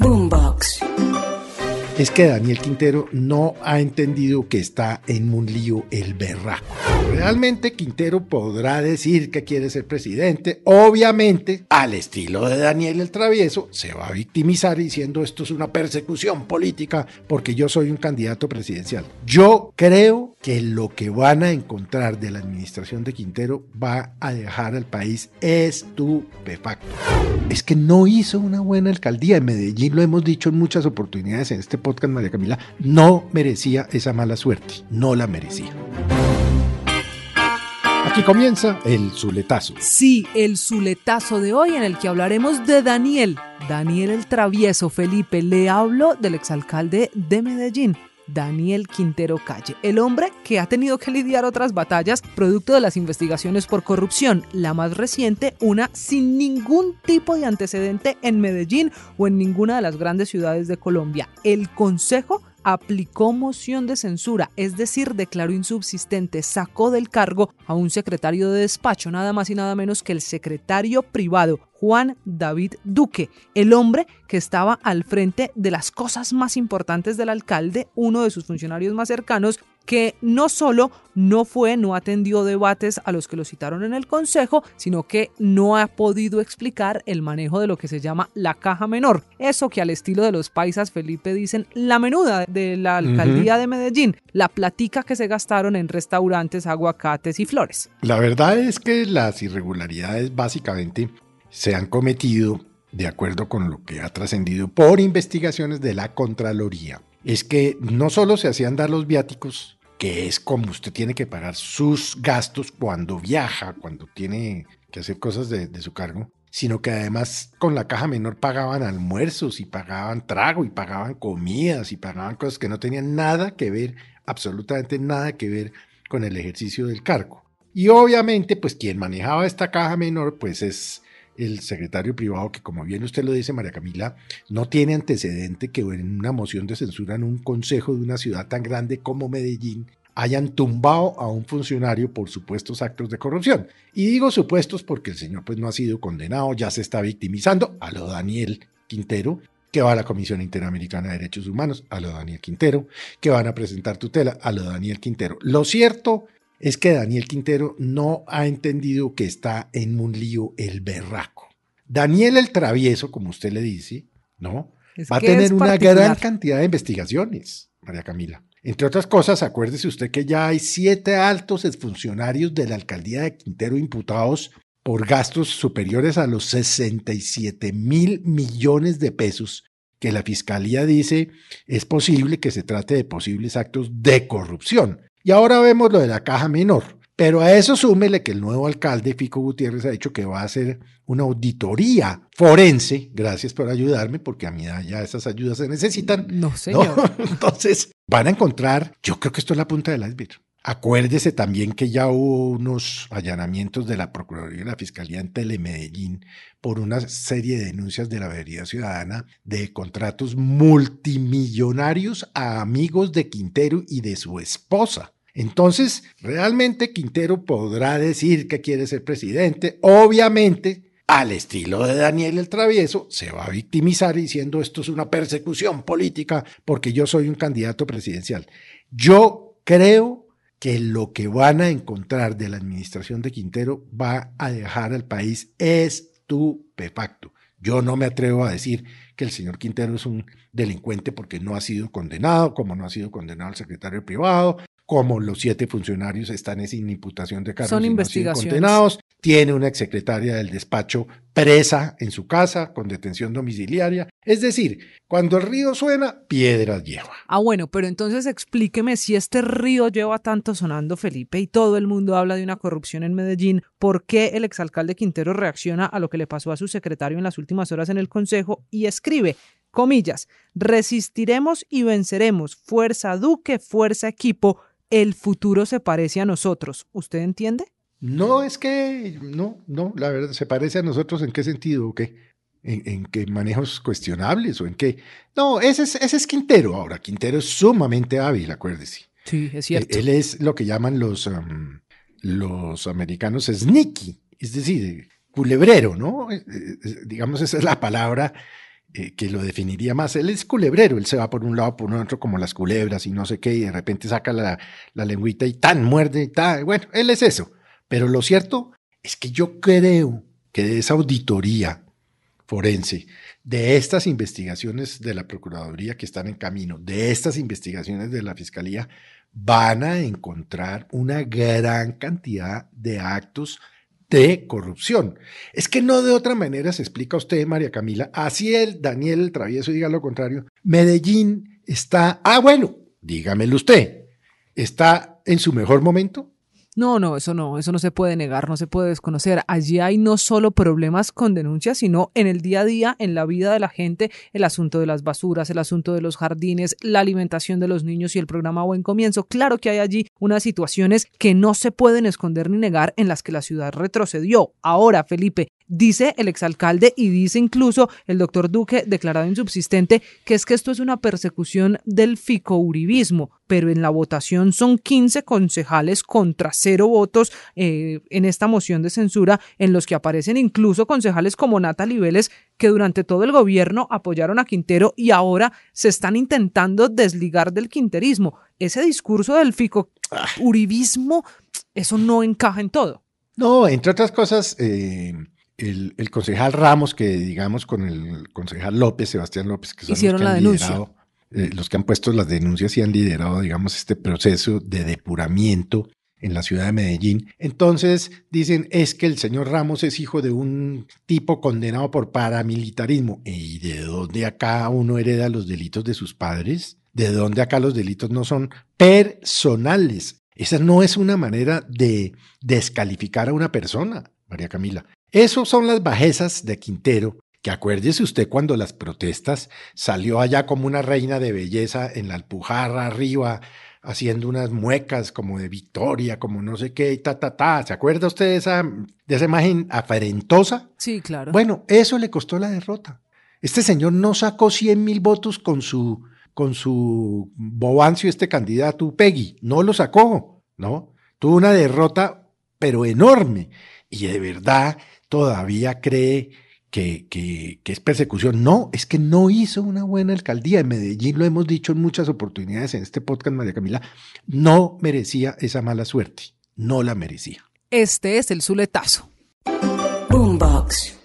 Boombox. es que Daniel Quintero no ha entendido que está en un lío el berraco. Realmente Quintero podrá decir que quiere ser presidente, obviamente, al estilo de Daniel el Travieso, se va a victimizar diciendo esto es una persecución política porque yo soy un candidato presidencial. Yo creo que lo que van a encontrar de la administración de Quintero va a dejar al país estupefacto. Es que no hizo una buena alcaldía en Medellín, lo hemos dicho en muchas oportunidades en este podcast, María Camila, no merecía esa mala suerte, no la merecía. Aquí comienza el Zuletazo. Sí, el Zuletazo de hoy en el que hablaremos de Daniel. Daniel el Travieso Felipe, le hablo del exalcalde de Medellín. Daniel Quintero Calle, el hombre que ha tenido que lidiar otras batallas producto de las investigaciones por corrupción, la más reciente, una sin ningún tipo de antecedente en Medellín o en ninguna de las grandes ciudades de Colombia. El Consejo aplicó moción de censura, es decir, declaró insubsistente, sacó del cargo a un secretario de despacho, nada más y nada menos que el secretario privado Juan David Duque, el hombre que estaba al frente de las cosas más importantes del alcalde, uno de sus funcionarios más cercanos, que no solo no fue, no atendió debates a los que lo citaron en el Consejo, sino que no ha podido explicar el manejo de lo que se llama la caja menor. Eso que al estilo de los paisas Felipe dicen la menuda de la alcaldía de Medellín, la platica que se gastaron en restaurantes, aguacates y flores. La verdad es que las irregularidades básicamente se han cometido de acuerdo con lo que ha trascendido por investigaciones de la Contraloría. Es que no solo se hacían dar los viáticos, que es como usted tiene que pagar sus gastos cuando viaja, cuando tiene que hacer cosas de, su cargo, sino que además con la caja menor pagaban almuerzos y pagaban trago y pagaban comidas y pagaban cosas que no tenían nada que ver, absolutamente nada que ver con el ejercicio del cargo. Y obviamente, pues quien manejaba esta caja menor, pues es el secretario privado que, como bien usted lo dice, María Camila, no tiene antecedente que en una moción de censura en un consejo de una ciudad tan grande como Medellín hayan tumbado a un funcionario por supuestos actos de corrupción. Y digo supuestos porque el señor pues no ha sido condenado, ya se está victimizando a lo Daniel Quintero, que va a la Comisión Interamericana de Derechos Humanos, a lo Daniel Quintero, que van a presentar tutela, a lo Daniel Quintero. Lo cierto es que Daniel Quintero no ha entendido que está en un lío el berraco. Daniel el travieso, como usted le dice, ¿no? Es Va a tener una gran cantidad de investigaciones, María Camila. Entre otras cosas, acuérdese usted que ya hay siete altos exfuncionarios de la alcaldía de Quintero imputados por gastos superiores a los 67 mil millones de pesos que la fiscalía dice es posible que se trate de posibles actos de corrupción. Y ahora vemos lo de la caja menor. Pero a eso súmele que el nuevo alcalde, Fico Gutiérrez, ha dicho que va a hacer una auditoría forense. Gracias por ayudarme, porque a mi edad ya esas ayudas se necesitan. No, señor. ¿no? Entonces, van a encontrar, yo creo que esto es la punta del iceberg. Acuérdese también que ya hubo unos allanamientos de la Procuraduría y la Fiscalía en Telemedellín por una serie de denuncias de la veeduría ciudadana de contratos multimillonarios a amigos de Quintero y de su esposa. Entonces, realmente Quintero podrá decir que quiere ser presidente, obviamente, al estilo de Daniel el Travieso, se va a victimizar diciendo esto es una persecución política porque yo soy un candidato presidencial. Yo creo que lo que van a encontrar de la administración de Quintero va a dejar al país estupefacto. Yo no me atrevo a decir que el señor Quintero es un delincuente porque no ha sido condenado, como no ha sido condenado el secretario privado, como los siete funcionarios están sin imputación de cargos Son no investigaciones. condenados. Tiene una exsecretaria del despacho presa en su casa con detención domiciliaria. Es decir, cuando el río suena, piedras lleva. Ah, bueno, pero entonces explíqueme si este río lleva tanto sonando Felipe y todo el mundo habla de una corrupción en Medellín, ¿por qué el exalcalde Quintero reacciona a lo que le pasó a su secretario en las últimas horas en el Consejo y escribe, comillas, resistiremos y venceremos, fuerza Duque, fuerza equipo, el futuro se parece a nosotros. ¿Usted entiende? No, es que no, no, la verdad, se parece a nosotros en qué sentido o qué. ¿En, en qué manejos cuestionables o en qué? No, ese es, ese es Quintero. Ahora, Quintero es sumamente hábil, acuérdese. Sí, es cierto. Él es lo que llaman los, um, los americanos sneaky, es decir, culebrero, ¿no? Eh, eh, digamos, esa es la palabra eh, que lo definiría más. Él es culebrero, él se va por un lado, por otro, como las culebras y no sé qué, y de repente saca la, la lengüita y tan muerde y tan. Bueno, él es eso. Pero lo cierto es que yo creo que de esa auditoría forense, de estas investigaciones de la Procuraduría que están en camino, de estas investigaciones de la Fiscalía, van a encontrar una gran cantidad de actos de corrupción. Es que no de otra manera se explica usted, María Camila, así el Daniel el Travieso diga lo contrario, Medellín está, ah, bueno, dígamelo usted, ¿está en su mejor momento? No, no, eso no, eso no se puede negar, no se puede desconocer. Allí hay no solo problemas con denuncias, sino en el día a día, en la vida de la gente, el asunto de las basuras, el asunto de los jardines, la alimentación de los niños y el programa Buen Comienzo. Claro que hay allí unas situaciones que no se pueden esconder ni negar en las que la ciudad retrocedió. Ahora, Felipe, Dice el exalcalde y dice incluso el doctor Duque, declarado insubsistente, que es que esto es una persecución del ficouribismo, pero en la votación son 15 concejales contra cero votos eh, en esta moción de censura, en los que aparecen incluso concejales como Natalie Vélez, que durante todo el gobierno apoyaron a Quintero y ahora se están intentando desligar del quinterismo. Ese discurso del ficouribismo, eso no encaja en todo. No, entre otras cosas, eh, el, concejal Ramos, que digamos con el concejal López, Sebastián López, que son Hicieron los que la denuncia. Eh, los que han puesto las denuncias y han liderado, digamos, este proceso de depuramiento en la ciudad de Medellín. Entonces dicen, es que el señor Ramos es hijo de un tipo condenado por paramilitarismo. ¿Y de dónde acá uno hereda los delitos de sus padres? ¿De dónde acá los delitos no son personales? Esa no es una manera de descalificar a una persona, María Camila. Esas son las bajezas de Quintero, que acuérdese usted cuando las protestas salió allá como una reina de belleza en la alpujarra arriba, haciendo unas muecas como de victoria, como no sé qué, y ta, ta, ta. ¿Se acuerda usted de esa, de esa imagen aferentosa? Sí, claro. Bueno, eso le costó la derrota. Este señor no sacó 100 mil votos con su, con su bobancio, este candidato Peggy. No lo sacó, ¿no? Tuvo una derrota, pero enorme. Y de verdad, todavía cree que, que, es persecución. No, es que no hizo una buena alcaldía. En Medellín lo hemos dicho en muchas oportunidades en este podcast, María Camila, no merecía esa mala suerte. No la merecía. Este es el Zuletazo. Boombox.